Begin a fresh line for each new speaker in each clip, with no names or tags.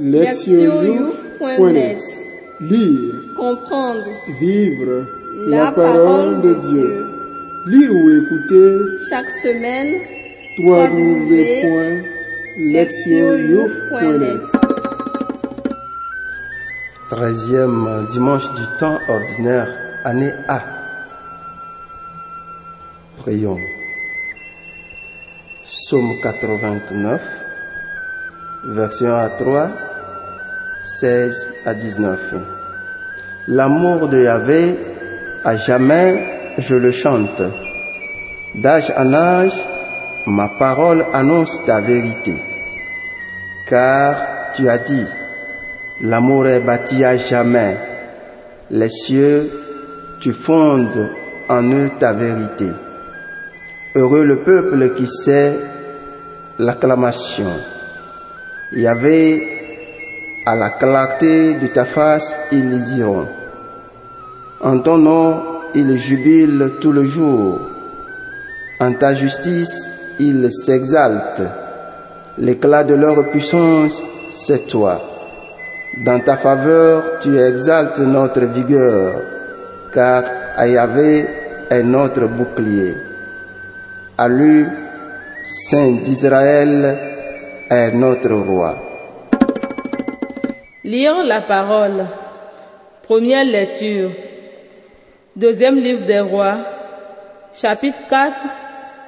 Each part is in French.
Lectionyouf.net Lire,
Comprendre
vivre
La
la parole de Dieu. Lire ou écouter
chaque semaine
www.lectionyouf.net
Treizième dimanche du temps ordinaire, année A. Prions. Psaume 89, version A3, 16 à 19. L'amour de Yahvé, à jamais je le chante. D'âge en âge, ma parole annonce ta vérité. Car tu as dit, L'amour est bâti à jamais. Les cieux, tu fondes en eux ta vérité. Heureux le peuple qui sait l'acclamation. Il y avait à la clarté de ta face, ils les iront. En ton nom, ils jubilent tout le jour. En ta justice, ils s'exaltent. L'éclat de leur puissance, c'est toi. Dans ta faveur, tu exaltes notre vigueur, car Ayavé est notre bouclier. À lui, Saint d'Israël notre roi.
Lire la parole. Première lecture. Deuxième livre des rois. Chapitre 4,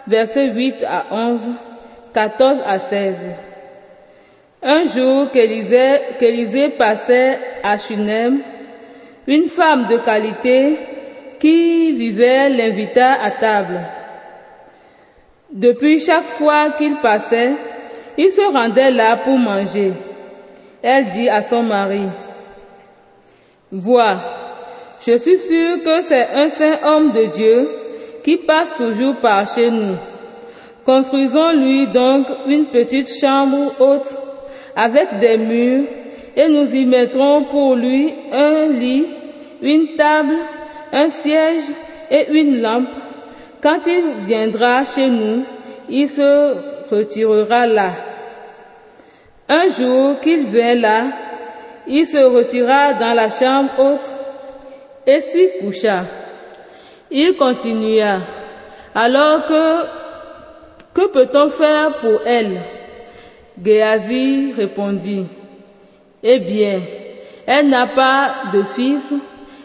versets 8 à 11, 14 à 16. Un jour qu'Élisée passait à Shunem, une femme de qualité qui vivait l'invita à table. Depuis chaque fois qu'il passait, il se rendait là pour manger. Elle dit à son mari, Vois, je suis sûre que c'est un saint homme de Dieu qui passe toujours par chez nous. Construisons-lui donc une petite chambre haute avec des murs et nous y mettrons pour lui un lit, une table, un siège et une lampe. Quand il viendra chez nous, il se retirera là. Un jour qu'il vint là, il se retira dans la chambre haute et s'y coucha. Il continua. Alors que, que peut-on faire pour elle? Géasi répondit, Eh bien, elle n'a pas de fils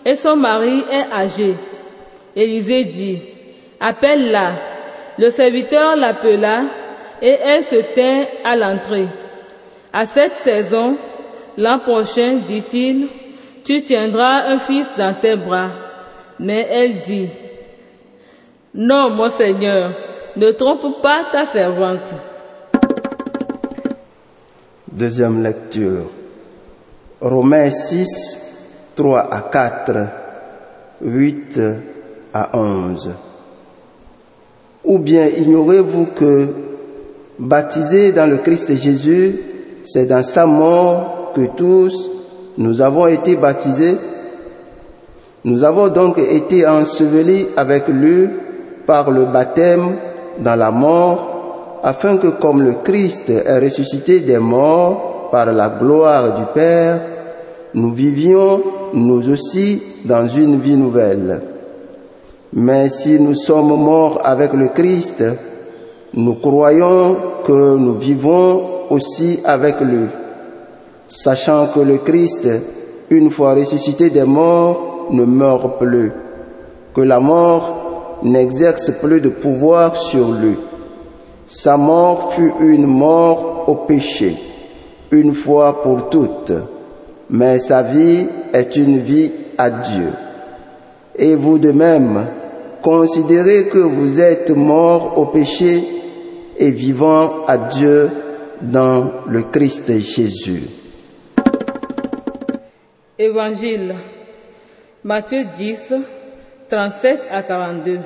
et son mari est âgé. Élisée dit, Appelle-la. Le serviteur l'appela et elle se tint à l'entrée. À cette saison, l'an prochain, dit-il, tu tiendras un fils dans tes bras. Mais elle dit, Non, mon Seigneur, ne trompe pas ta servante.
Deuxième lecture. Romains 6, 3 à 4, 8 à 11. Ou bien ignorez-vous que baptisés dans le Christ Jésus, c'est dans sa mort que tous nous avons été baptisés. Nous avons donc été ensevelis avec lui par le baptême dans la mort, afin que comme le Christ est ressuscité des morts par la gloire du Père, nous vivions nous aussi dans une vie nouvelle. Mais si nous sommes morts avec le Christ, nous croyons que nous vivons aussi avec lui, sachant que le Christ, une fois ressuscité des morts, ne meurt plus, que la mort n'exerce plus de pouvoir sur lui. Sa mort fut une mort au péché, une fois pour toutes, mais sa vie est une vie à Dieu. Et vous de même, considérez que vous êtes morts au péché et vivant à Dieu dans le Christ Jésus.
Évangile. Matthieu 10, 37 à 42.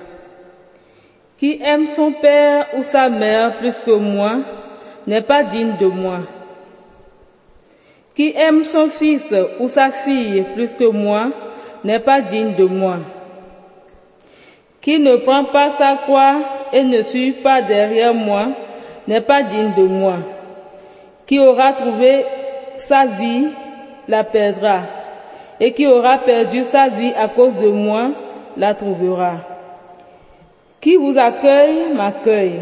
Qui aime son père ou sa mère plus que moi n'est pas digne de moi. Qui aime son fils ou sa fille plus que moi n'est pas digne de moi. Qui ne prend pas sa croix ne suit pas derrière moi n'est pas digne de moi. Qui aura trouvé sa vie la perdra, et qui aura perdu sa vie à cause de moi la trouvera. Qui vous accueille m'accueille,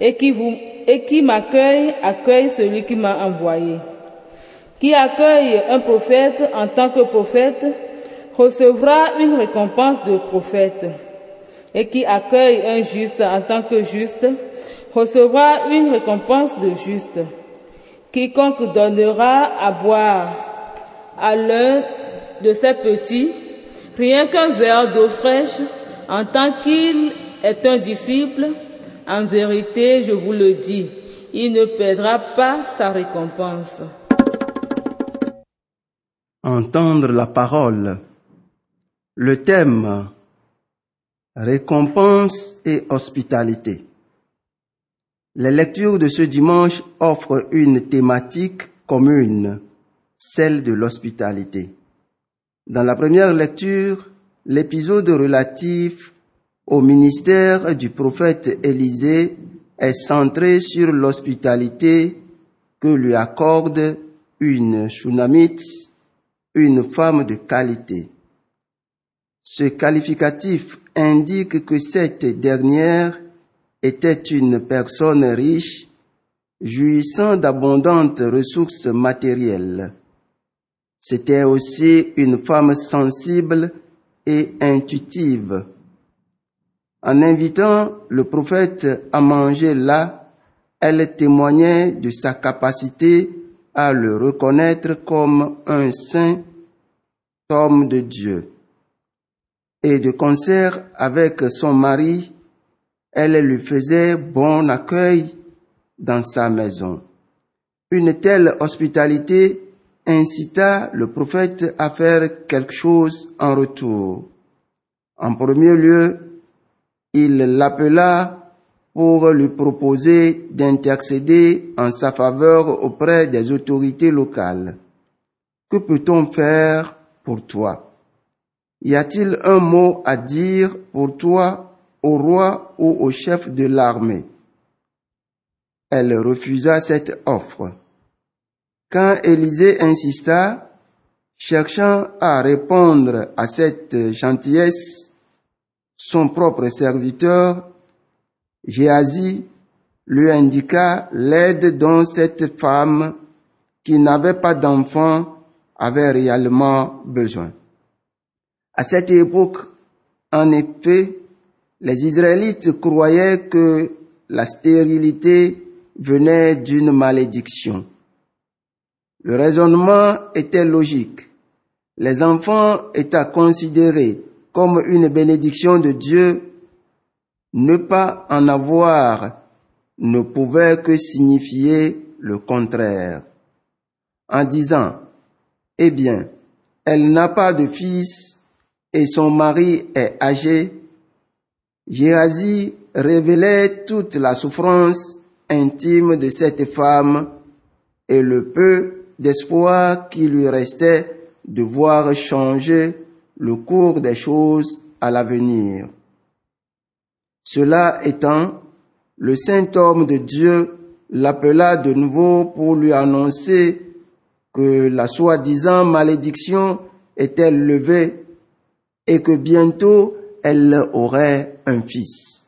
et qui vous et qui m'accueille accueille celui qui m'a envoyé. Qui accueille un prophète en tant que prophète recevra une récompense de prophète. Et qui accueille un juste en tant que juste recevra une récompense de juste. Quiconque donnera à boire à l'un de ces petits rien qu'un verre d'eau fraîche en tant qu'il est un disciple, en vérité, je vous le dis, il ne perdra pas sa récompense.
Entendre la parole. Le thème Récompense et hospitalité. Les lectures de ce dimanche offrent une thématique commune, celle de l'hospitalité. Dans la première lecture, l'épisode relatif au ministère du prophète Élisée est centré sur l'hospitalité que lui accorde une Shunamite, une femme de qualité. Ce qualificatif indique que cette dernière était une personne riche, jouissant d'abondantes ressources matérielles. C'était aussi une femme sensible et intuitive. En invitant le prophète à manger là, elle témoignait de sa capacité à le reconnaître comme un saint homme de Dieu. Et de concert avec son mari, elle lui faisait bon accueil dans sa maison. Une telle hospitalité incita le prophète à faire quelque chose en retour. En premier lieu, il l'appela pour lui proposer d'intercéder en sa faveur auprès des autorités locales. Que peut-on faire pour toi? Y a-t-il un mot à dire pour toi au roi ou au chef de l'armée? Elle refusa cette offre. Quand Élisée insista, cherchant à répondre à cette gentillesse, son propre serviteur, Géasi, lui indiqua l'aide dont cette femme qui n'avait pas d'enfant avait réellement besoin. À cette époque, en effet, les Israélites croyaient que la stérilité venait d'une malédiction. Le raisonnement était logique. Les enfants étaient considérés comme une bénédiction de Dieu. Ne pas en avoir ne pouvait que signifier le contraire. En disant, eh bien, elle n'a pas de fils et son mari est âgé, Géasi révélait toute la souffrance intime de cette femme et le peu d'espoir qui lui restait de voir changer le cours des choses à l'avenir. Cela étant, le saint homme de Dieu l'appela de nouveau pour lui annoncer que la soi-disant malédiction était levée et que bientôt elle aurait un fils.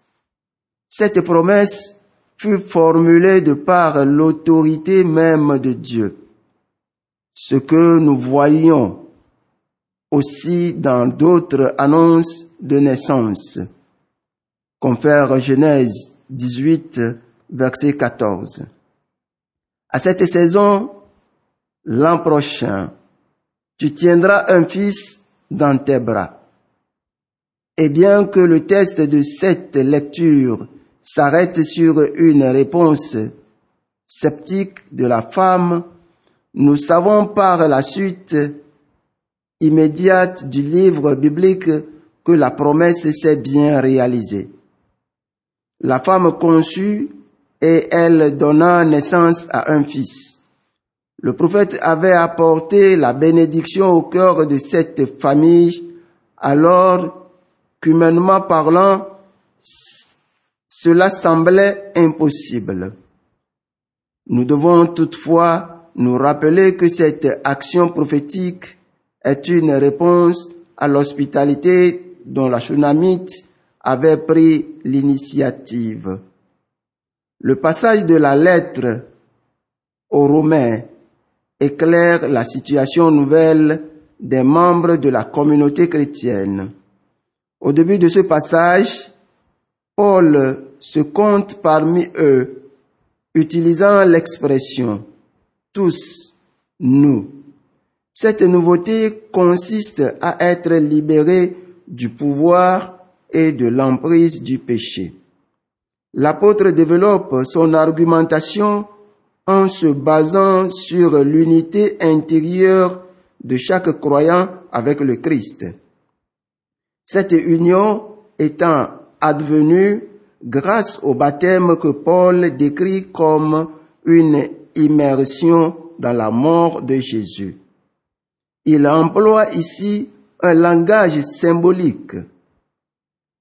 Cette promesse fut formulée de par l'autorité même de Dieu ce que nous voyons aussi dans d'autres annonces de naissance. Confère Genèse 18, verset 14. À cette saison, l'an prochain, tu tiendras un fils dans tes bras. Et bien que le test de cette lecture s'arrête sur une réponse sceptique de la femme, nous savons par la suite immédiate du livre biblique que la promesse s'est bien réalisée. La femme conçut et elle donna naissance à un fils. Le prophète avait apporté la bénédiction au cœur de cette famille alors qu'humainement parlant, cela semblait impossible. Nous devons toutefois nous rappeler que cette action prophétique est une réponse à l'hospitalité dont la Shunamite avait pris l'initiative. Le passage de la lettre aux Romains éclaire la situation nouvelle des membres de la communauté chrétienne. Au début de ce passage, Paul se compte parmi eux, utilisant l'expression tous, nous. Cette nouveauté consiste à être libéré du pouvoir et de l'emprise du péché. L'apôtre développe son argumentation en se basant sur l'unité intérieure de chaque croyant avec le Christ. Cette union étant advenue grâce au baptême que Paul décrit comme une immersion dans la mort de Jésus. Il emploie ici un langage symbolique.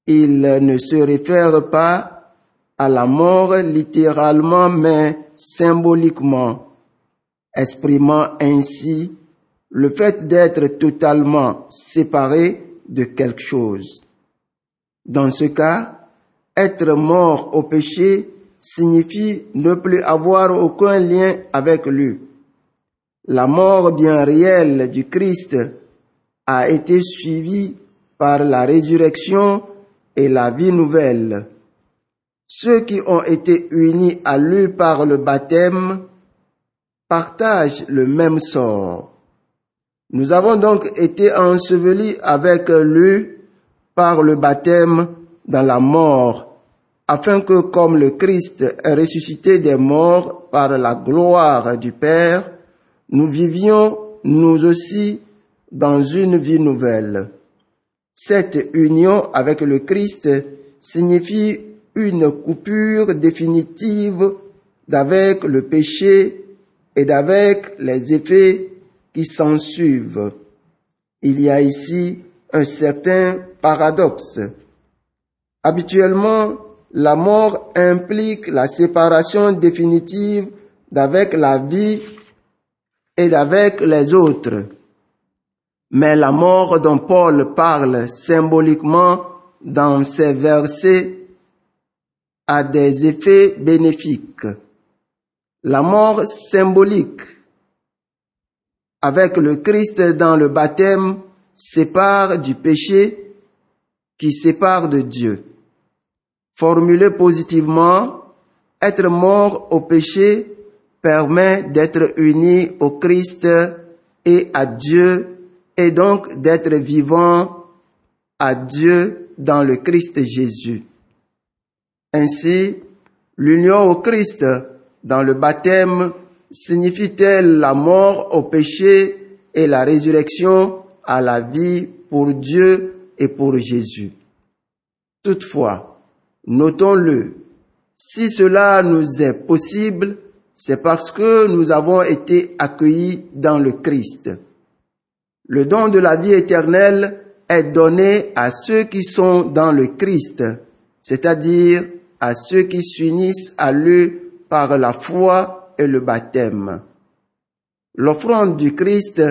Il ne se réfère pas à la mort littéralement, mais symboliquement, exprimant ainsi le fait d'être totalement séparé de quelque chose. Dans ce cas, être mort au péché signifie ne plus avoir aucun lien avec lui. La mort bien réelle du Christ a été suivie par la résurrection et la vie nouvelle. Ceux qui ont été unis à lui par le baptême partagent le même sort. Nous avons donc été ensevelis avec lui par le baptême dans la mort afin que comme le Christ est ressuscité des morts par la gloire du Père, nous vivions nous aussi dans une vie nouvelle. Cette union avec le Christ signifie une coupure définitive d'avec le péché et d'avec les effets qui s'en suivent. Il y a ici un certain paradoxe. Habituellement, la mort implique la séparation définitive d'avec la vie et d'avec les autres. Mais la mort dont Paul parle symboliquement dans ces versets a des effets bénéfiques. La mort symbolique avec le Christ dans le baptême sépare du péché qui sépare de Dieu. Formulé positivement, être mort au péché permet d'être uni au Christ et à Dieu et donc d'être vivant à Dieu dans le Christ Jésus. Ainsi, l'union au Christ dans le baptême signifie-t-elle la mort au péché et la résurrection à la vie pour Dieu et pour Jésus? Toutefois, Notons-le, si cela nous est possible, c'est parce que nous avons été accueillis dans le Christ. Le don de la vie éternelle est donné à ceux qui sont dans le Christ, c'est-à-dire à ceux qui s'unissent à lui par la foi et le baptême. L'offrande du Christ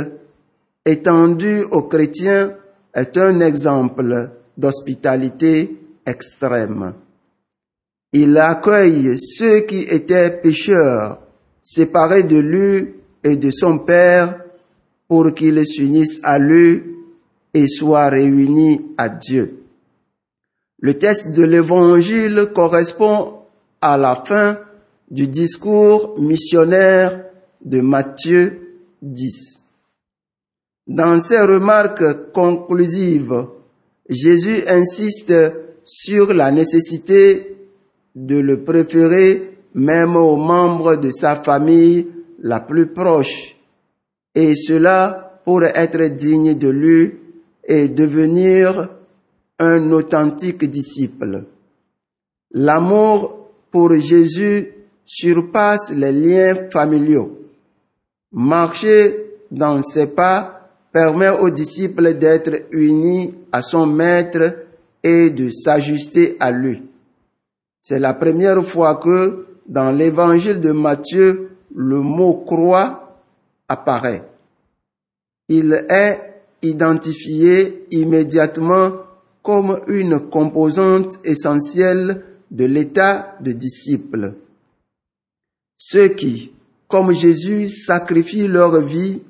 étendue aux chrétiens est un exemple d'hospitalité extrême. Il accueille ceux qui étaient pécheurs, séparés de lui et de son Père, pour qu'ils s'unissent à lui et soient réunis à Dieu. Le texte de l'Évangile correspond à la fin du discours missionnaire de Matthieu 10. Dans ses remarques conclusives, Jésus insiste sur la nécessité de le préférer même aux membres de sa famille la plus proche, et cela pour être digne de lui et devenir un authentique disciple. L'amour pour Jésus surpasse les liens familiaux. Marcher dans ses pas permet aux disciples d'être unis à son maître et de s'ajuster à lui. C'est la première fois que dans l'évangile de Matthieu, le mot croix apparaît. Il est identifié immédiatement comme une composante essentielle de l'état de disciple. Ceux qui, comme Jésus, sacrifient leur vie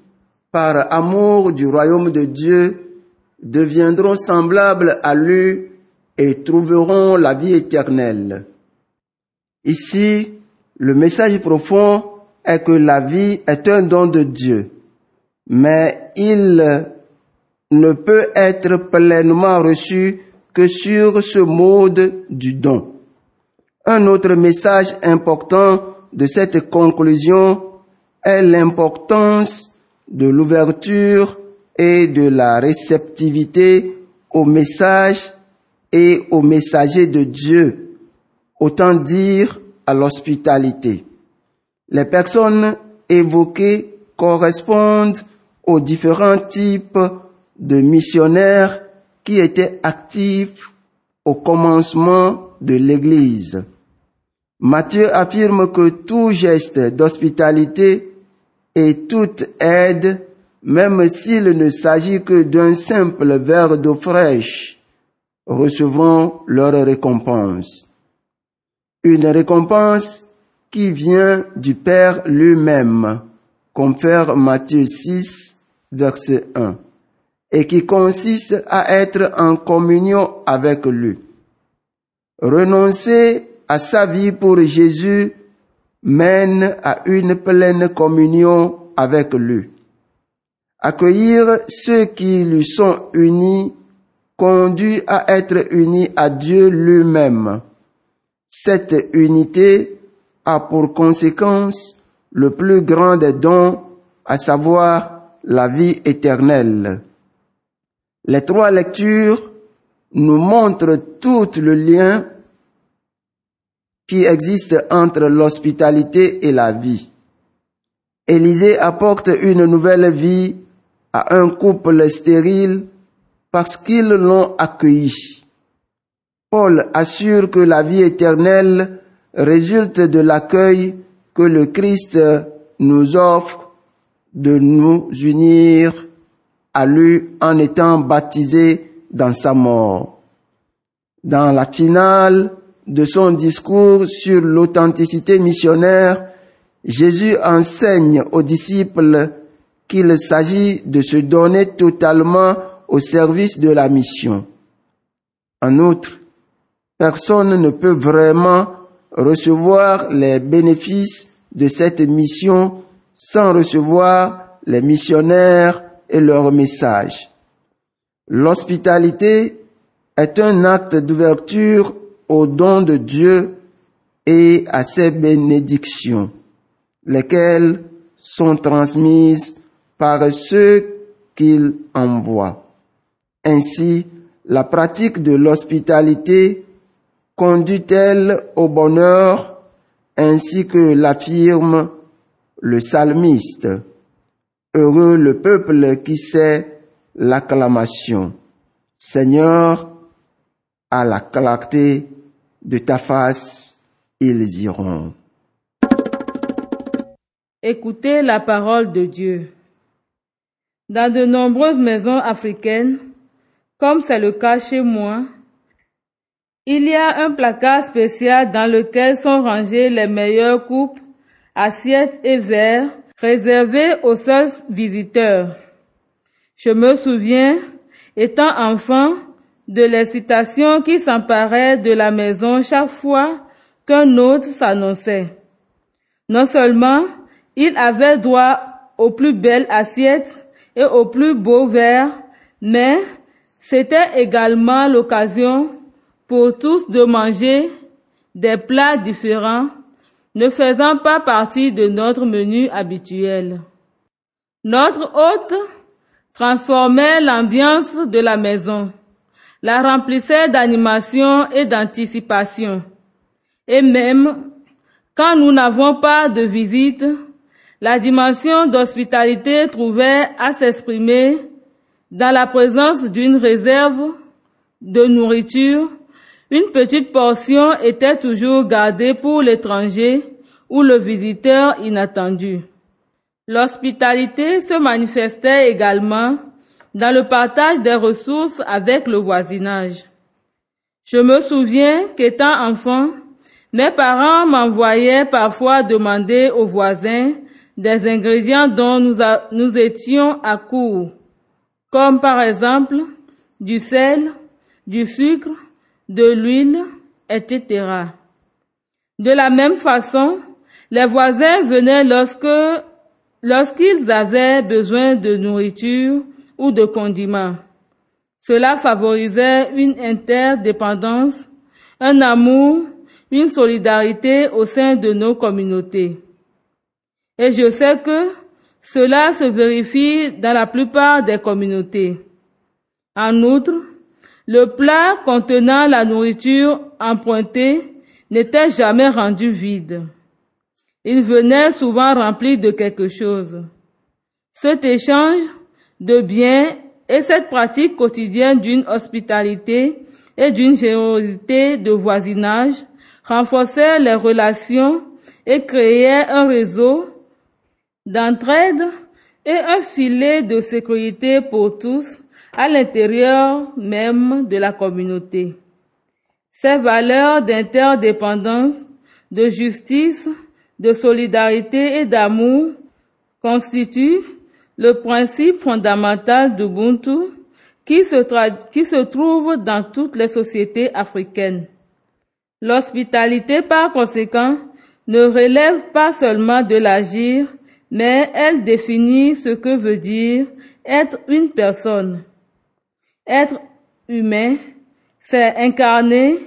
par amour du royaume de Dieu deviendront semblables à lui et trouveront la vie éternelle. Ici, le message profond est que la vie est un don de Dieu, mais il ne peut être pleinement reçu que sur ce mode du don. Un autre message important de cette conclusion est l'importance de l'ouverture et de la réceptivité au message et aux messagers de Dieu, autant dire à l'hospitalité. Les personnes évoquées correspondent aux différents types de missionnaires qui étaient actifs au commencement de l'Église. Matthieu affirme que tout geste d'hospitalité et toute aide, même s'il ne s'agit que d'un simple verre d'eau fraîche, recevront leur récompense. Une récompense qui vient du Père lui-même, confère Matthieu 6, verset 1, et qui consiste à être en communion avec lui. Renoncer sa vie pour Jésus mène à une pleine communion avec lui. Accueillir ceux qui lui sont unis conduit à être unis à Dieu lui-même. Cette unité a pour conséquence le plus grand des dons, à savoir la vie éternelle. Les trois lectures nous montrent tout le lien qui existe entre l'hospitalité et la vie. Élisée apporte une nouvelle vie à un couple stérile parce qu'ils l'ont accueilli. Paul assure que la vie éternelle résulte de l'accueil que le Christ nous offre de nous unir à lui en étant baptisés dans sa mort. Dans la finale de son discours sur l'authenticité missionnaire, Jésus enseigne aux disciples qu'il s'agit de se donner totalement au service de la mission. En outre, personne ne peut vraiment recevoir les bénéfices de cette mission sans recevoir les missionnaires et leur message. L'hospitalité est un acte d'ouverture aux dons de Dieu et à ses bénédictions, lesquelles sont transmises par ceux qu'il envoie. Ainsi, la pratique de l'hospitalité conduit-elle au bonheur ainsi que l'affirme le psalmiste. Heureux le peuple qui sait l'acclamation. Seigneur, à la clarté de ta face, ils iront.
Écoutez la parole de Dieu. Dans de nombreuses maisons africaines, comme c'est le cas chez moi, il y a un placard spécial dans lequel sont rangées les meilleures coupes, assiettes et verres réservés aux seuls visiteurs. Je me souviens, étant enfant, de l'excitation qui s'emparait de la maison chaque fois qu'un hôte s'annonçait. Non seulement il avait droit aux plus belles assiettes et aux plus beaux verres, mais c'était également l'occasion pour tous de manger des plats différents ne faisant pas partie de notre menu habituel. Notre hôte transformait l'ambiance de la maison, la remplissait d'animation et d'anticipation. Et même quand nous n'avons pas de visite, la dimension d'hospitalité trouvait à s'exprimer dans la présence d'une réserve de nourriture, une petite portion était toujours gardée pour l'étranger ou le visiteur inattendu. L'hospitalité se manifestait également dans le partage des ressources avec le voisinage. Je me souviens qu'étant enfant, mes parents m'envoyaient parfois demander aux voisins des ingrédients dont nous, étions à court, comme par exemple du sel, du sucre, de l'huile, etc. De la même façon, les voisins venaient lorsque, lorsqu'ils avaient besoin de nourriture ou de condiments. Cela favorisait une interdépendance, un amour, une solidarité au sein de nos communautés. Et je sais que cela se vérifie dans la plupart des communautés. En outre, le plat contenant la nourriture empruntée n'était jamais rendu vide. Il venait souvent rempli de quelque chose. Cet échange de biens et cette pratique quotidienne d'une hospitalité et d'une générosité de voisinage renforçaient les relations et créaient un réseau d'entraide et un filet de sécurité pour tous à l'intérieur même de la communauté. Ces valeurs d'interdépendance, de justice, de solidarité et d'amour constituent le principe fondamental d'Ubuntu qui se, trouve dans toutes les sociétés africaines. L'hospitalité, par conséquent, ne relève pas seulement de l'agir, mais elle définit ce que veut dire être une personne. Être humain, c'est incarner,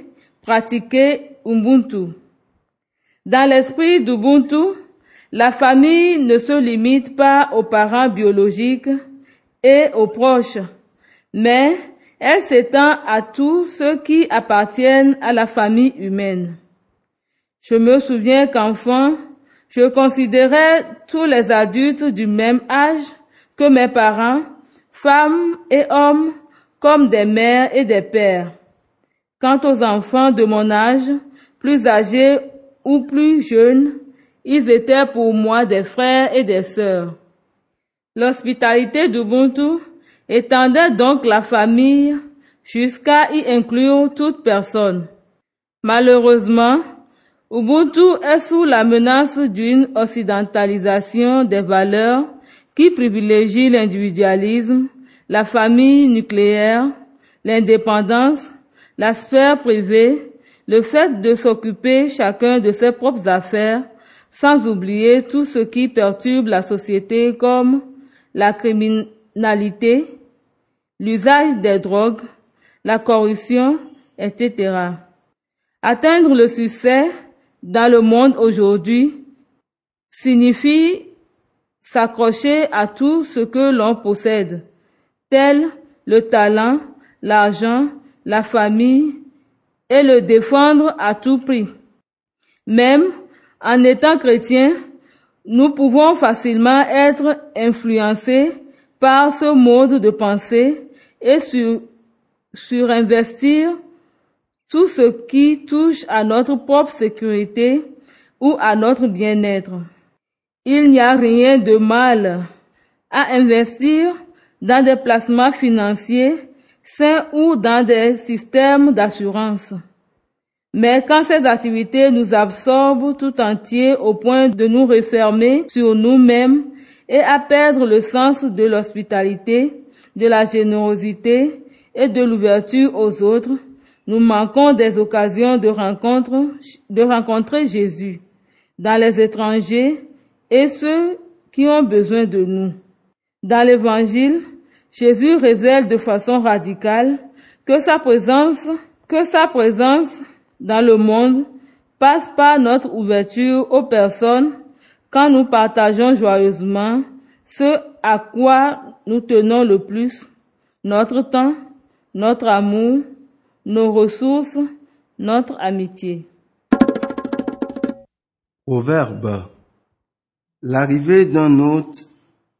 pratiquer Ubuntu. Dans l'esprit d'Ubuntu, la famille ne se limite pas aux parents biologiques et aux proches, mais elle s'étend à tous ceux qui appartiennent à la famille humaine. Je me souviens qu'enfant, je considérais tous les adultes du même âge que mes parents, femmes et hommes, comme des mères et des pères. Quant aux enfants de mon âge, plus âgés ou plus jeunes, ils étaient pour moi des frères et des sœurs. L'hospitalité d'Ubuntu étendait donc la famille jusqu'à y inclure toute personne. Malheureusement, Ubuntu est sous la menace d'une occidentalisation des valeurs qui privilégie l'individualisme, la famille nucléaire, l'indépendance, la sphère privée, le fait de s'occuper chacun de ses propres affaires, sans oublier tout ce qui perturbe la société comme la criminalité, l'usage des drogues, la corruption, etc. Atteindre le succès dans le monde aujourd'hui signifie s'accrocher à tout ce que l'on possède, tel le talent, l'argent, la famille, et le défendre à tout prix. Même en étant chrétien, nous pouvons facilement être influencés par ce mode de pensée et sur, surinvestir tout ce qui touche à notre propre sécurité ou à notre bien-être. Il n'y a rien de mal à investir dans des placements financiers sains ou dans des systèmes d'assurance. Mais quand ces activités nous absorbent tout entier au point de nous refermer sur nous-mêmes et à perdre le sens de l'hospitalité, de la générosité et de l'ouverture aux autres, nous manquons des occasions de de rencontrer Jésus dans les étrangers et ceux qui ont besoin de nous. Dans l'évangile, Jésus révèle de façon radicale que sa présence, que sa présence dans le monde passe par notre ouverture aux personnes quand nous partageons joyeusement ce à quoi nous tenons le plus, notre temps, notre amour, nos ressources, notre amitié.
Au verbe, l'arrivée d'un hôte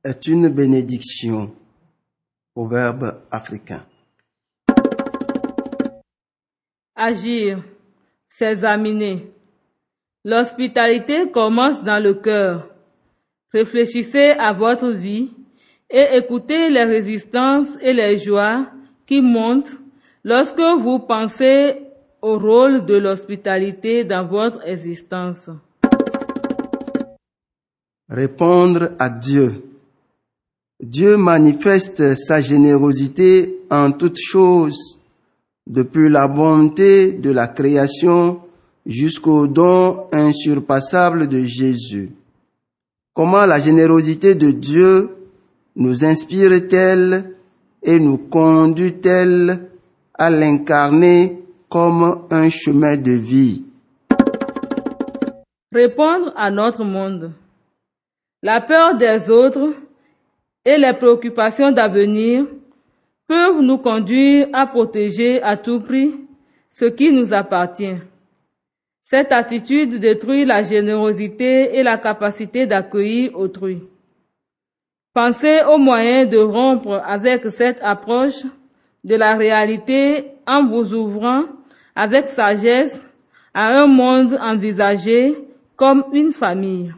est une bénédiction. Au verbe africain.
Agir, s'examiner. L'hospitalité commence dans le cœur. Réfléchissez à votre vie et écoutez les résistances et les joies qui montent lorsque vous pensez au rôle de l'hospitalité dans votre existence.
Répondre à Dieu. Dieu manifeste sa générosité en toutes choses, depuis la bonté de la création jusqu'au don insurpassable de Jésus. Comment la générosité de Dieu nous inspire-t-elle et nous conduit-elle à l'incarner comme un chemin de vie?
Répondre à notre monde. La peur des autres et les préoccupations d'avenir peuvent nous conduire à protéger à tout prix ce qui nous appartient. Cette attitude détruit la générosité et la capacité d'accueillir autrui. Pensez aux moyens de rompre avec cette approche de la réalité en vous ouvrant avec sagesse à un monde envisagé comme une famille,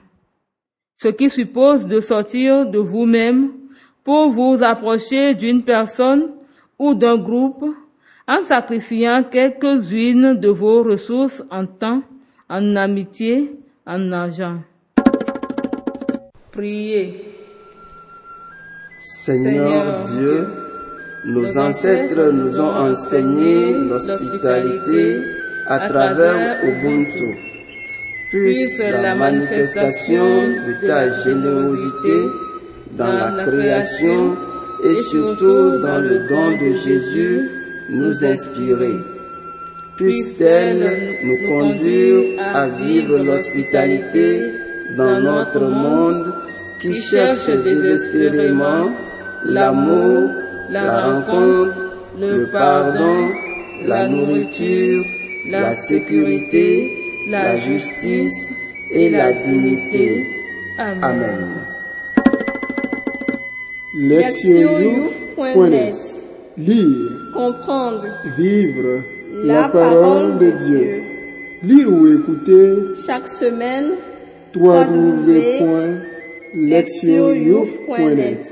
ce qui suppose de sortir de vous-même pour vous approcher d'une personne ou d'un groupe en sacrifiant quelques-unes de vos ressources en temps, en amitié, en argent. Priez.
Seigneur Dieu, nos ancêtres nous ont enseigné l'hospitalité à travers Ubuntu. Puisse la manifestation de ta générosité dans la création et surtout dans le don de Jésus nous inspirer. Puisse-t-elle nous conduire à vivre l'hospitalité dans notre monde qui cherche désespérément l'amour, la rencontre, le pardon, la nourriture, la sécurité, la justice et la dignité. Amen.
Lectionyouf.net Lire,
comprendre.
Vivre
la parole de Dieu.
Lire ou écouter
chaque semaine
www.lectionyouf.net